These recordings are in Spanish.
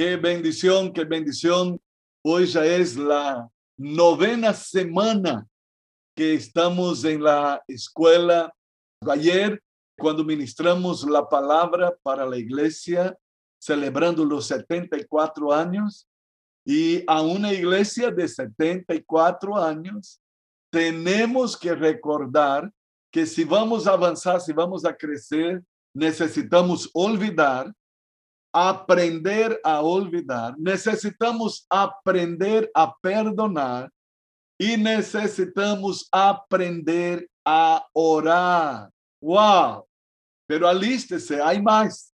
Qué bendición, qué bendición. Hoy ya es la novena semana que estamos en la escuela. Ayer, cuando ministramos la palabra para la iglesia, celebrando los 74 años, y a una iglesia de 74 años, tenemos que recordar que si vamos a avanzar, si vamos a crecer, necesitamos olvidar, aprender a olvidar, necesitamos aprender a perdonar y necesitamos aprender a orar. ¡Wow! Pero alístese, hay más.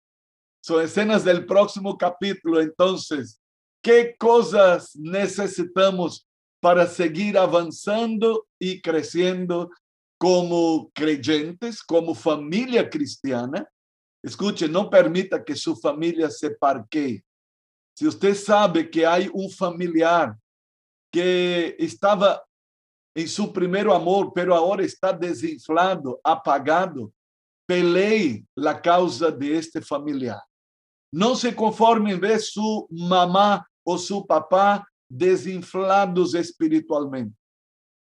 Son escenas del próximo capítulo. Entonces, ¿qué cosas necesitamos para seguir avanzando y creciendo como creyentes, como familia cristiana? Escuche, no permita que su familia se parquee. Si usted sabe que hay un familiar que estaba en su primer amor, pero ahora está desinflado, apagado, pelee la causa de este familiar. No se conforme en ver su mamá o su papá desinflados espiritualmente.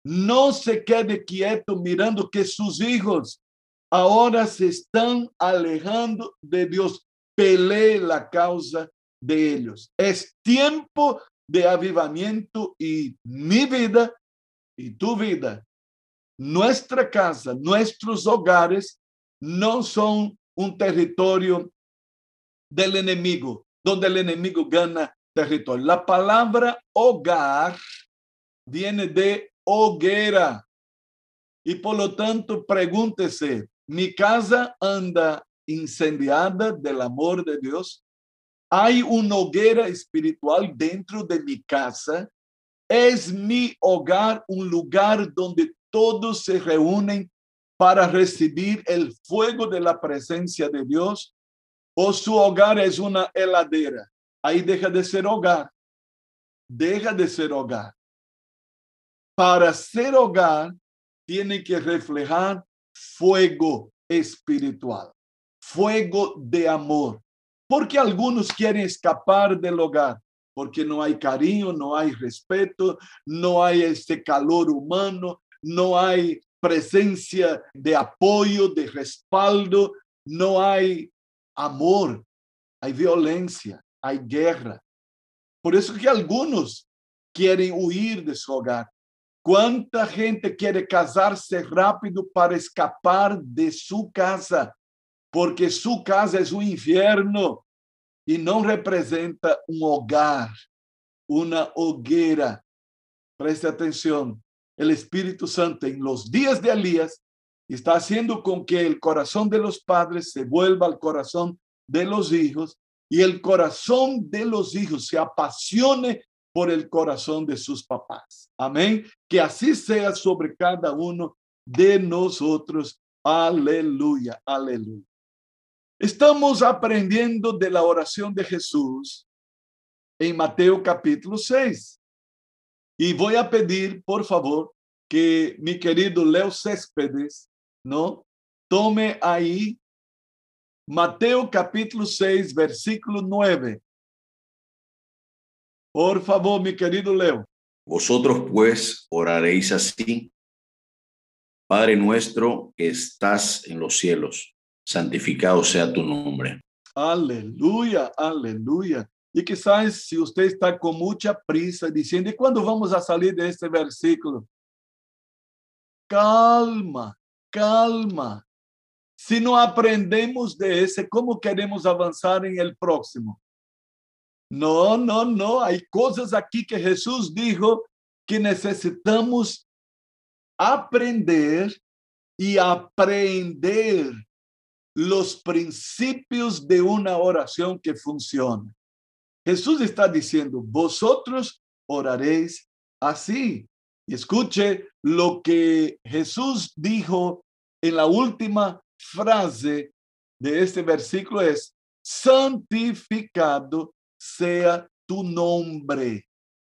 No se quede quieto mirando que sus hijos ahora se están alejando de Dios. Pelee la causa de ellos. Es tiempo de avivamiento y mi vida y tu vida, nuestra casa, nuestros hogares no son un territorio del enemigo, donde el enemigo gana territorio. La palabra hogar viene de hoguera. Y por lo tanto, pregúntese, ¿mi casa anda incendiada del amor de Dios? ¿Hay una hoguera espiritual dentro de mi casa? ¿Es mi hogar un lugar donde todos se reúnen para recibir el fuego de la presencia de Dios? ¿O su hogar es una heladera? Ahí deja de ser hogar. Deja de ser hogar para ser hogar, tiene que reflejar fuego espiritual, fuego de amor. Porque algunos quieren escapar del hogar, porque no hay cariño, no hay respeto, no hay este calor humano, no hay presencia de apoyo, de respaldo, no hay amor, hay violencia, hay guerra. Por eso que algunos quieren huir de su hogar, ¿Cuánta gente quiere casarse rápido para escapar de su casa? Porque su casa es un infierno y no representa un hogar, una hoguera. Preste atención. El Espíritu Santo en los días de Elías está haciendo con que el corazón de los padres se vuelva al corazón de los hijos y el corazón de los hijos se apasione por el corazón de sus papás. Amén. Que así sea sobre cada uno de nosotros. Aleluya, aleluya. Estamos aprendiendo de la oración de Jesús en Mateo capítulo 6. Y voy a pedir, por favor, que mi querido Leo Céspedes, ¿no? Tome ahí Mateo capítulo 6, versículo 9. Por favor, mi querido Leo. Vosotros pues oraréis así. Padre nuestro que estás en los cielos, santificado sea tu nombre. Aleluya, aleluya. Y quizás si usted está con mucha prisa diciendo, ¿y cuándo vamos a salir de este versículo? Calma, calma. Si no aprendemos de ese, ¿cómo queremos avanzar en el próximo? No, no, no. Hay cosas aquí que Jesús dijo que necesitamos aprender y aprender los principios de una oración que funciona. Jesús está diciendo, vosotros oraréis así. Y escuche lo que Jesús dijo en la última frase de este versículo es, santificado sea tu nombre.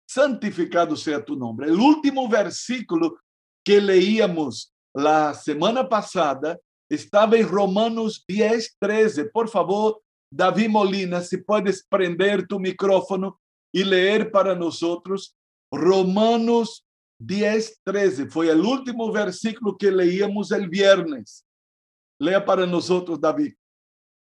Santificado sea tu nombre. El último versículo que leíamos la semana pasada estaba en Romanos 10, 13. Por favor, David Molina, si puedes prender tu micrófono y leer para nosotros Romanos 10, 13. Fue el último versículo que leíamos el viernes. Lea para nosotros, David.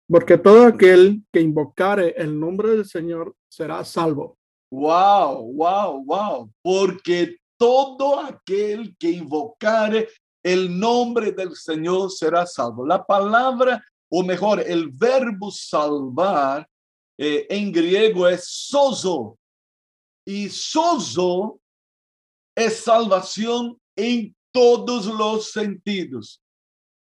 Porque todo aquel que invocare el nombre del Señor será salvo. Wow, wow, wow. Porque todo aquel que invocare el nombre del Señor será salvo. La palabra, o mejor, el verbo salvar eh, en griego es sozo. Y sozo es salvación en todos los sentidos.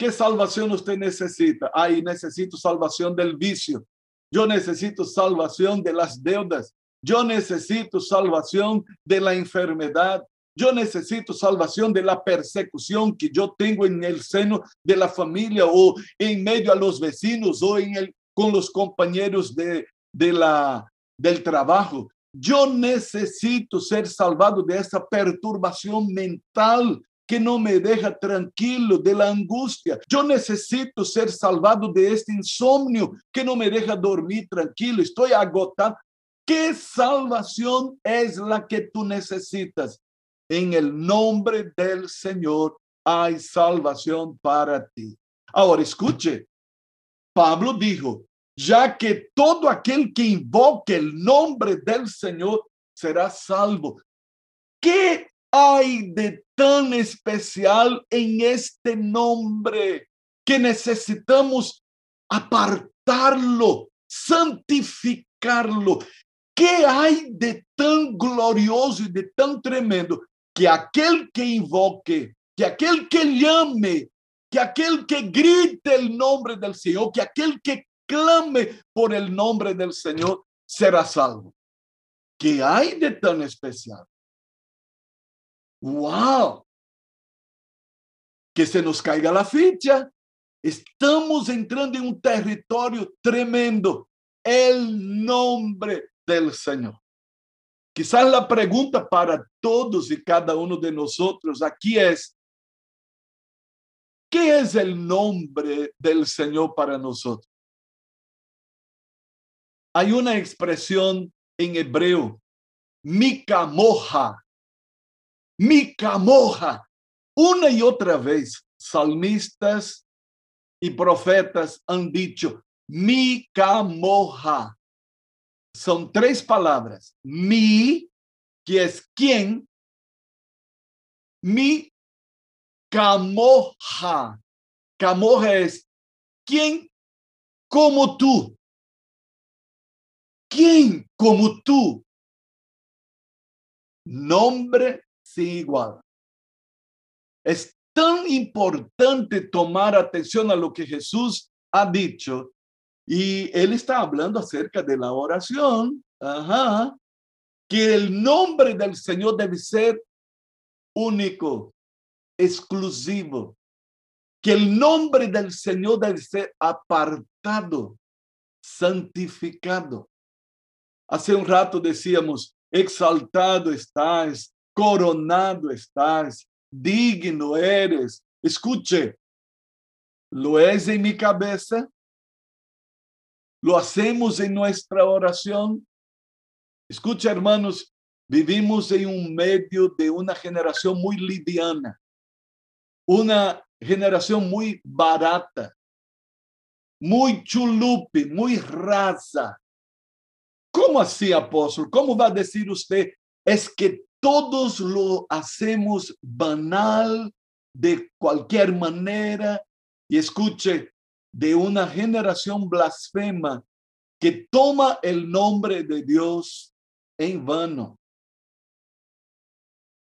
¿Qué salvación usted necesita? Ay, necesito salvación del vicio. Yo necesito salvación de las deudas. Yo necesito salvación de la enfermedad. Yo necesito salvación de la persecución que yo tengo en el seno de la familia o en medio a los vecinos o en el, con los compañeros de, de la, del trabajo. Yo necesito ser salvado de esa perturbación mental que no me deja tranquilo, de la angustia. Yo necesito ser salvado de este insomnio que no me deja dormir tranquilo. Estoy agotado. ¿Qué salvación es la que tú necesitas? En el nombre del Señor hay salvación para ti. Ahora escuche, Pablo dijo, ya que todo aquel que invoque el nombre del Señor será salvo. ¿Qué hay de tan especial en este nombre que necesitamos apartarlo, santificarlo? ¿Qué hay de tan glorioso y de tan tremendo que aquel que invoque, que aquel que llame, que aquel que grite el nombre del Señor, que aquel que clame por el nombre del Señor será salvo. ¿Qué hay de tan especial? ¡Wow! Que se nos caiga la ficha. Estamos entrando en un territorio tremendo. El nombre del Señor. Quizás la pregunta para todos y cada uno de nosotros aquí es, ¿qué es el nombre del Señor para nosotros? Hay una expresión en hebreo, micamoja, micamoja. Una y otra vez, salmistas y profetas han dicho, micamoja son tres palabras. Mi, que es quién. Mi camoja. Camoja es quién como tú. ¿Quién como tú? Nombre igual. Es tan importante tomar atención a lo que Jesús ha dicho y él está hablando acerca de la oración, que el nombre del Señor debe ser único, exclusivo, que el nombre del Señor debe ser apartado, santificado. Hace un rato decíamos, exaltado estás, coronado estás, digno eres. Escuche, lo es en mi cabeza, lo hacemos en nuestra oración. Escucha, hermanos, vivimos en un medio de una generación muy liviana, una generación muy barata, muy chulupe, muy rasa. ¿Cómo así, apóstol? ¿Cómo va a decir usted? Es que todos lo hacemos banal de cualquier manera. Y escuche, de una generación blasfema que toma el nombre de Dios en vano.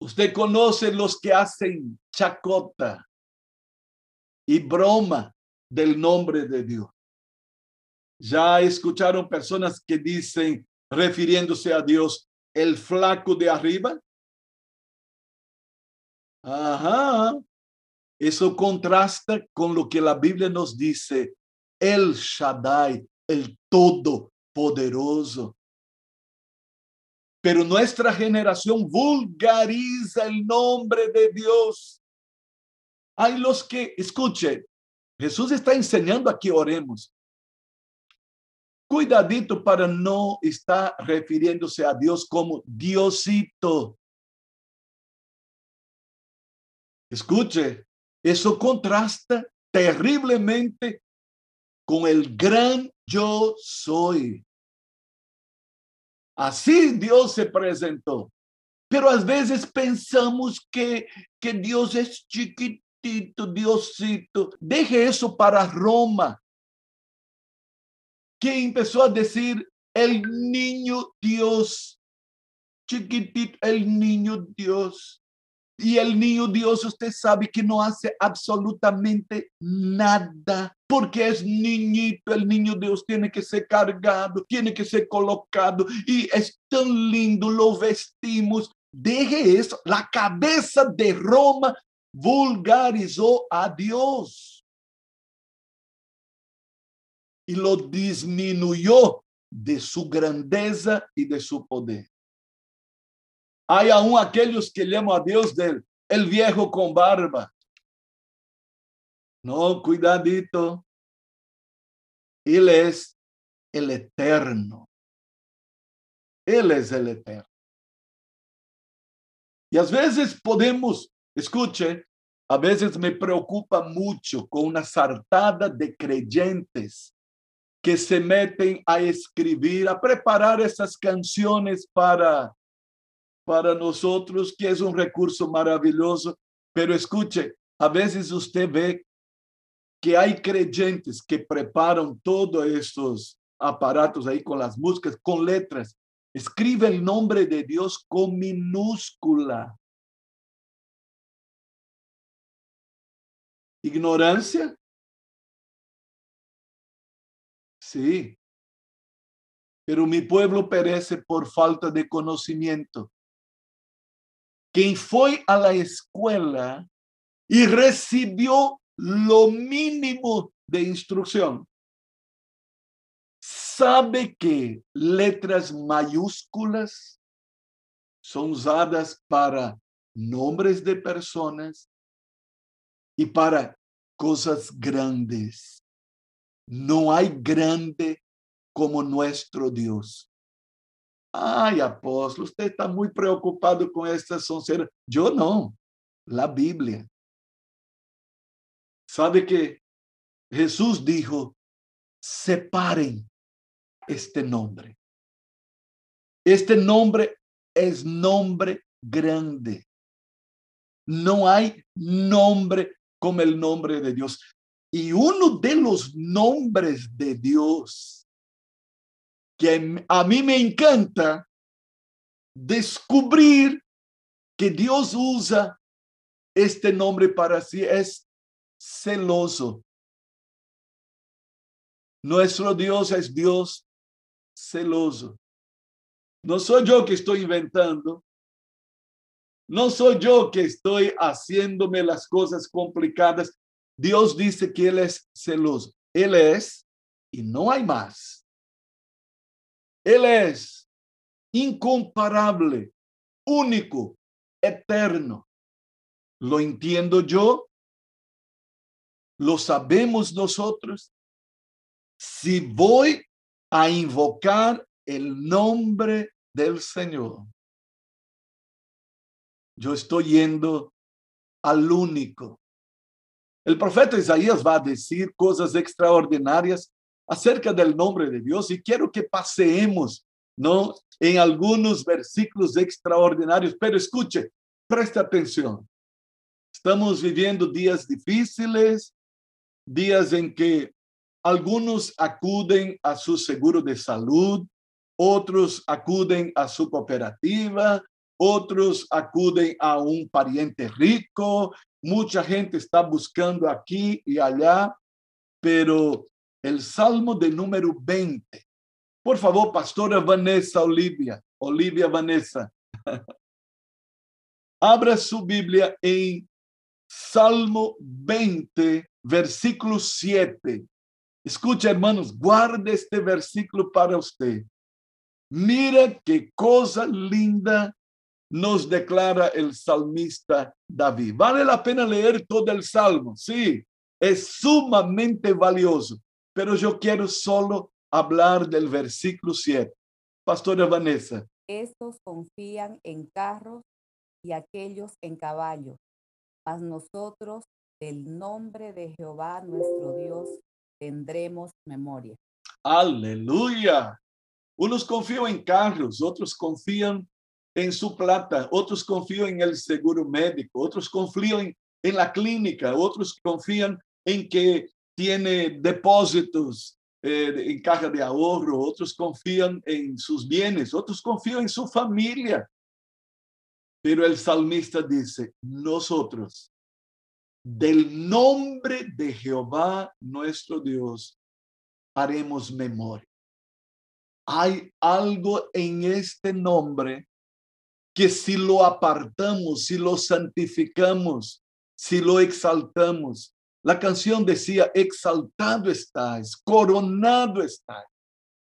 Usted conoce los que hacen chacota y broma del nombre de Dios. Ya escucharon personas que dicen, refiriéndose a Dios, el flaco de arriba. Ajá, eso contrasta con lo que la Biblia nos dice, el Shaddai, el Todopoderoso. Pero nuestra generación vulgariza el nombre de Dios. Hay los que, escuche, Jesús está enseñando a que oremos. Cuidadito para no estar refiriéndose a Dios como Diosito. Escuche, eso contrasta terriblemente con el gran yo soy. Así Dios se presentó. Pero a veces pensamos que, que Dios es chiquitito, Diosito. Deje eso para Roma, que empezó a decir el niño Dios, chiquitito, el niño Dios. Y el niño Dios, usted sabe que no hace absolutamente nada, porque es niñito, el niño Dios tiene que ser cargado, tiene que ser colocado, y es tan lindo, lo vestimos. Deje eso, la cabeza de Roma vulgarizó a Dios y lo disminuyó de su grandeza y de su poder. Hay aún aquellos que llaman a Dios del el viejo con barba. No, cuidadito. Él es el eterno. Él es el eterno. Y a veces podemos, escuche, a veces me preocupa mucho con una sartada de creyentes que se meten a escribir, a preparar esas canciones para para nosotros, que es un recurso maravilloso. Pero escuche, a veces usted ve que hay creyentes que preparan todos estos aparatos ahí con las músicas, con letras. Escribe el nombre de Dios con minúscula. Ignorancia. Sí. Pero mi pueblo perece por falta de conocimiento. Quem foi à escola e recebeu lo mínimo de instrução, sabe que letras maiúsculas são usadas para nomes de pessoas e para coisas grandes. Não há grande como nosso Deus. Ai, apóstolo, você está muito preocupado com essa sonceira. Eu não. La Bíblia. Sabe que Jesus dijo: separem este nome. Este nome é nome grande. Não há nome como o nome de Deus. E um de los nombres de Deus que a mí me encanta descubrir que Dios usa este nombre para sí es celoso. Nuestro Dios es Dios celoso. No soy yo que estoy inventando. No soy yo que estoy haciéndome las cosas complicadas. Dios dice que Él es celoso. Él es y no hay más. Él es incomparable, único, eterno. ¿Lo entiendo yo? ¿Lo sabemos nosotros? Si voy a invocar el nombre del Señor, yo estoy yendo al único. El profeta Isaías va a decir cosas extraordinarias acerca del nombre de Dios y quiero que paseemos, ¿no? En algunos versículos extraordinarios, pero escuche, preste atención. Estamos viviendo días difíciles, días en que algunos acuden a su seguro de salud, otros acuden a su cooperativa, otros acuden a un pariente rico, mucha gente está buscando aquí y allá, pero el Salmo de número 20. Por favor, pastora Vanessa Olivia, Olivia Vanessa. Abra su Biblia en Salmo 20, versículo 7. Escucha, hermanos, guarde este versículo para usted. Mira qué cosa linda nos declara el salmista David. Vale la pena leer todo el salmo, sí, es sumamente valioso pero yo quiero solo hablar del versículo 7. Pastora Vanessa. Estos confían en carros y aquellos en caballos, mas nosotros del nombre de Jehová nuestro Dios tendremos memoria. Aleluya. Unos confían en carros, otros confían en su plata, otros confían en el seguro médico, otros confían en la clínica, otros confían en que tiene depósitos eh, en caja de ahorro, otros confían en sus bienes, otros confían en su familia. Pero el salmista dice, nosotros, del nombre de Jehová nuestro Dios, haremos memoria. Hay algo en este nombre que si lo apartamos, si lo santificamos, si lo exaltamos, la canción decía, exaltado estás, coronado estás.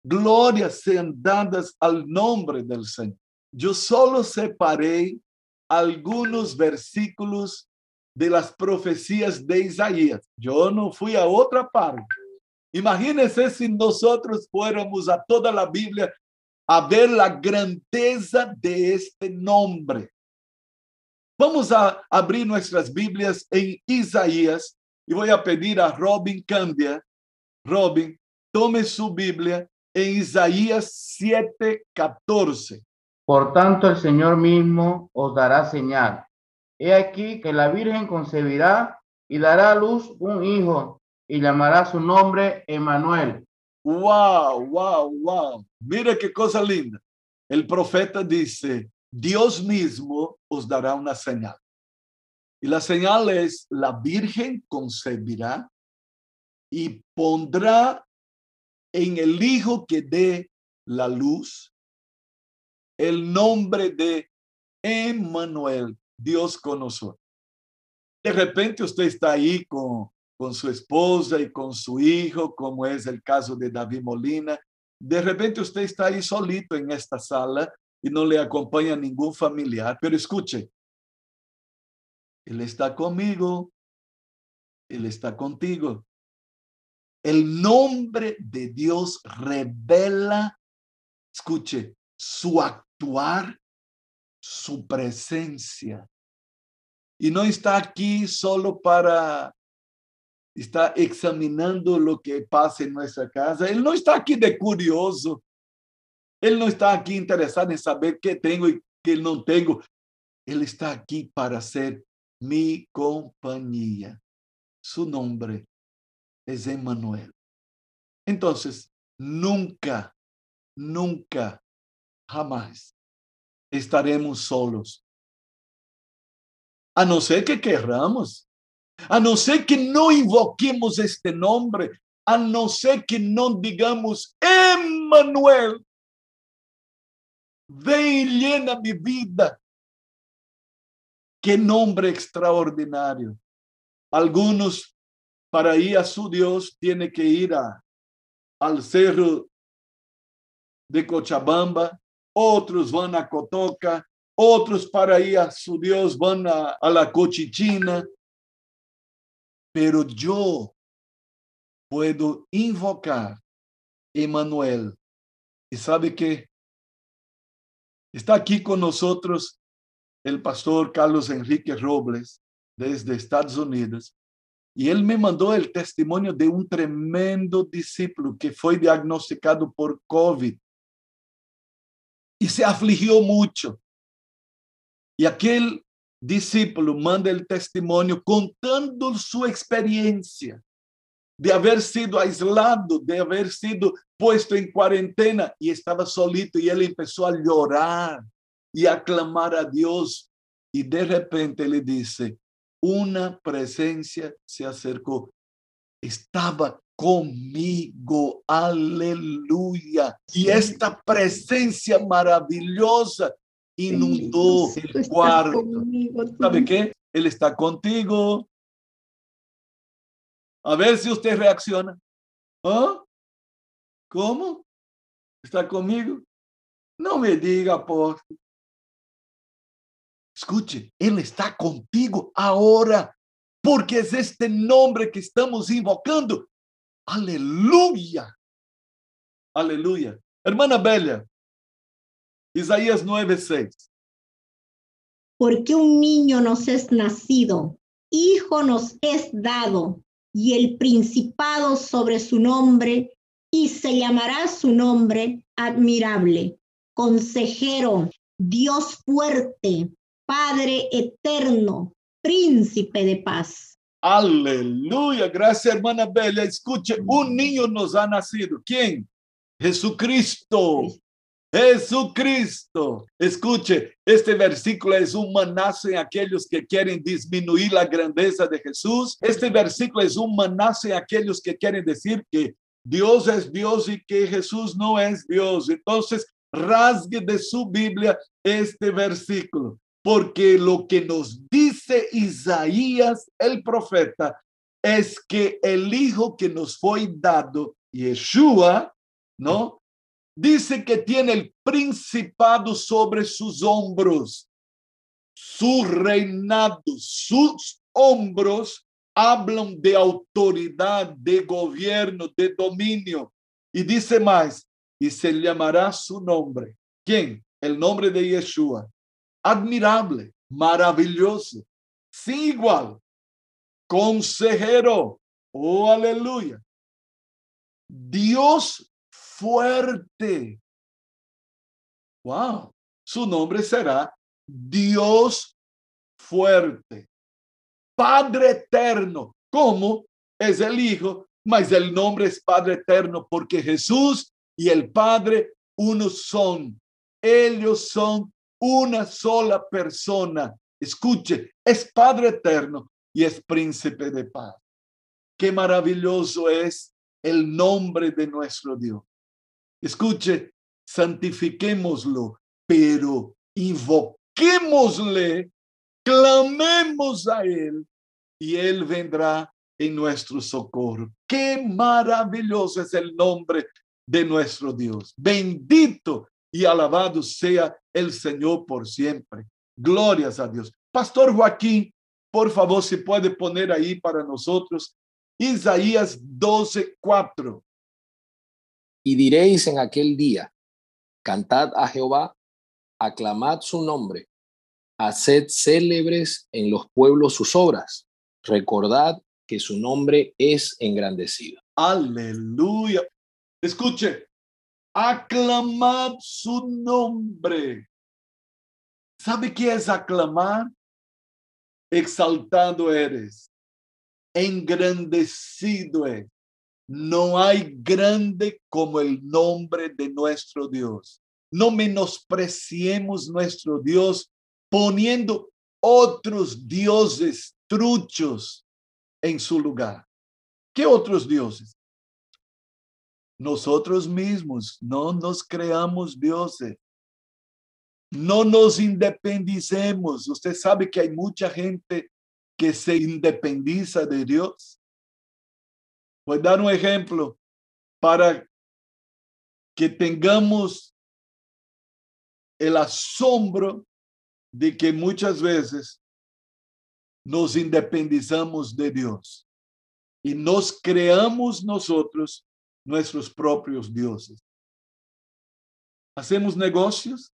Glorias sean dadas al nombre del Señor. Yo solo separé algunos versículos de las profecías de Isaías. Yo no fui a otra parte. Imagínense si nosotros fuéramos a toda la Biblia a ver la grandeza de este nombre. Vamos a abrir nuestras Biblias en Isaías y voy a pedir a Robin Cambia. Robin, tome su Biblia en Isaías 7:14. Por tanto, el Señor mismo os dará señal. He aquí que la Virgen concebirá y dará a luz un hijo y llamará su nombre Emanuel. Wow, wow, wow. Mira qué cosa linda. El profeta dice, Dios mismo os dará una señal. Y la señal es, la Virgen concebirá y pondrá en el hijo que dé la luz el nombre de Emmanuel, Dios con nosotros. De repente usted está ahí con, con su esposa y con su hijo, como es el caso de David Molina. De repente usted está ahí solito en esta sala y no le acompaña ningún familiar, pero escuche, él está conmigo. Él está contigo. El nombre de Dios revela, escuche, su actuar, su presencia. Y no está aquí solo para está examinando lo que pasa en nuestra casa. Él no está aquí de curioso. Él no está aquí interesado en saber qué tengo y qué no tengo. Él está aquí para ser mi compañía. Su nombre es Emmanuel. Entonces, nunca, nunca, jamás estaremos solos. A no ser que querramos, a no ser que no invoquemos este nombre, a no ser que no digamos, Emmanuel, ven y llena mi vida Qué nombre extraordinario. Algunos para ir a su Dios tiene que ir a, al cerro de Cochabamba, otros van a Cotoca, otros para ir a su Dios van a, a la Cochichina. Pero yo puedo invocar Emmanuel. Y sabe que está aquí con nosotros el pastor Carlos Enrique Robles desde Estados Unidos y él me mandó el testimonio de un tremendo discípulo que fue diagnosticado por COVID y se afligió mucho. Y aquel discípulo manda el testimonio contando su experiencia de haber sido aislado, de haber sido puesto en cuarentena y estaba solito y él empezó a llorar y aclamar a Dios. Y de repente le dice, una presencia se acercó. Estaba conmigo, aleluya. Y esta presencia maravillosa inundó el cuarto. ¿Sabe qué? Él está contigo. A ver si usted reacciona. ¿Ah? ¿Cómo? ¿Está conmigo? No me diga, por Escuche, Él está contigo ahora, porque es este nombre que estamos invocando. Aleluya. Aleluya. Hermana Bella, Isaías 9:6. Porque un niño nos es nacido, hijo nos es dado, y el principado sobre su nombre, y se llamará su nombre admirable, consejero, Dios fuerte, Padre eterno, príncipe de paz. Aleluya. Gracias, hermana Bella. Escuche, un niño nos ha nacido. ¿Quién? Jesucristo. Jesucristo. Escuche, este versículo es un manazo en aquellos que quieren disminuir la grandeza de Jesús. Este versículo es un manazo en aquellos que quieren decir que Dios es Dios y que Jesús no es Dios. Entonces, rasgue de su Biblia este versículo, porque lo que nos dice Isaías el profeta es que el hijo que nos fue dado, Yeshua, ¿no? Dice que tiene el principado sobre sus hombros, su reinado, sus hombros hablan de autoridad, de gobierno, de dominio. Y dice más, y se llamará su nombre. ¿Quién? El nombre de Yeshua. Admirable, maravilloso, sin igual, consejero. Oh, aleluya. Dios fuerte. Wow. Su nombre será Dios fuerte. Padre eterno. ¿Cómo? Es el Hijo, mas el nombre es Padre eterno porque Jesús y el Padre uno son. Ellos son una sola persona. Escuche, es Padre eterno y es príncipe de paz. Qué maravilloso es el nombre de nuestro Dios. Escuche, santifiquémoslo, pero invoquémosle, clamemos a Él y Él vendrá en nuestro socorro. Qué maravilloso es el nombre de nuestro Dios. Bendito y alabado sea el Señor por siempre. Glorias a Dios. Pastor Joaquín, por favor, si puede poner ahí para nosotros Isaías 12, 4. Y diréis en aquel día, cantad a Jehová, aclamad su nombre, haced célebres en los pueblos sus obras, recordad que su nombre es engrandecido. Aleluya. Escuche, aclamad su nombre. ¿Sabe qué es aclamar? Exaltado eres, engrandecido es. No hay grande como el nombre de nuestro Dios. No menospreciemos nuestro Dios poniendo otros dioses truchos en su lugar. ¿Qué otros dioses? nosotros mismos, no nos creamos dioses. No nos independicemos. Usted sabe que hay mucha gente que se independiza de Dios. A dar un ejemplo para que tengamos el asombro de que muchas veces nos independizamos de Dios y nos creamos nosotros nuestros propios dioses. Hacemos negocios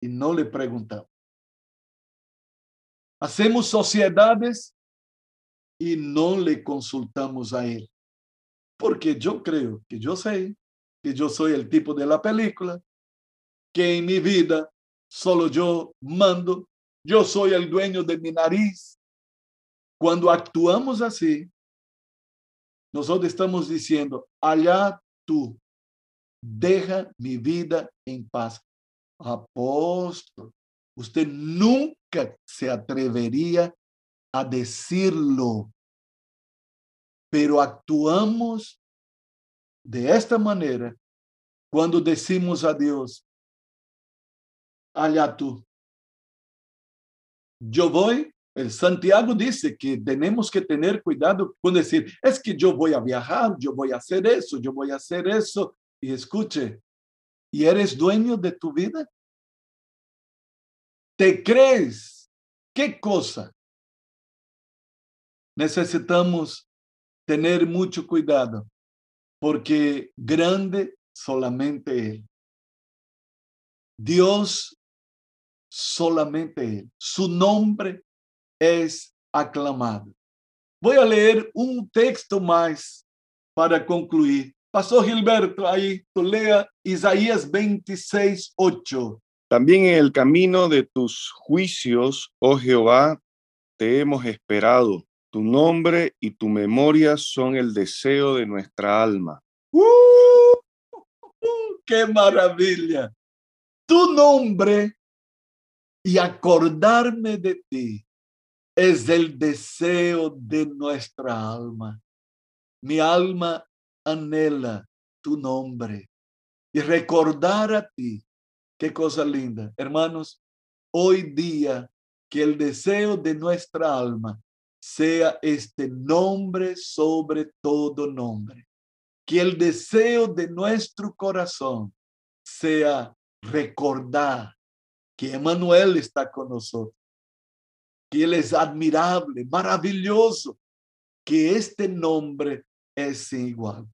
y no le preguntamos. Hacemos sociedades y no le consultamos a él. Porque yo creo que yo sé que yo soy el tipo de la película, que en mi vida solo yo mando, yo soy el dueño de mi nariz. Cuando actuamos así, nosotros estamos diciendo, allá tú, deja mi vida en paz. Apóstol, usted nunca se atrevería a decirlo, pero actuamos de esta manera cuando decimos a Dios, allá tú. Yo voy el Santiago dice que tenemos que tener cuidado con decir, es que yo voy a viajar, yo voy a hacer eso, yo voy a hacer eso. Y escuche, ¿y eres dueño de tu vida? ¿Te crees? ¿Qué cosa? Necesitamos tener mucho cuidado porque grande solamente Él. Dios, solamente Él. Su nombre es aclamado. Voy a leer un texto más para concluir. Pasó Gilberto, ahí tú lea Isaías 26, 8. También en el camino de tus juicios, oh Jehová, te hemos esperado. Tu nombre y tu memoria son el deseo de nuestra alma. ¡Uh! ¡Qué maravilla! Tu nombre y acordarme de ti es el deseo de nuestra alma. Mi alma anhela tu nombre y recordar a ti. Qué cosa linda. Hermanos, hoy día que el deseo de nuestra alma sea este nombre sobre todo nombre. Que el deseo de nuestro corazón sea recordar que Emanuel está con nosotros, que Él es admirable, maravilloso, que este nombre es igual.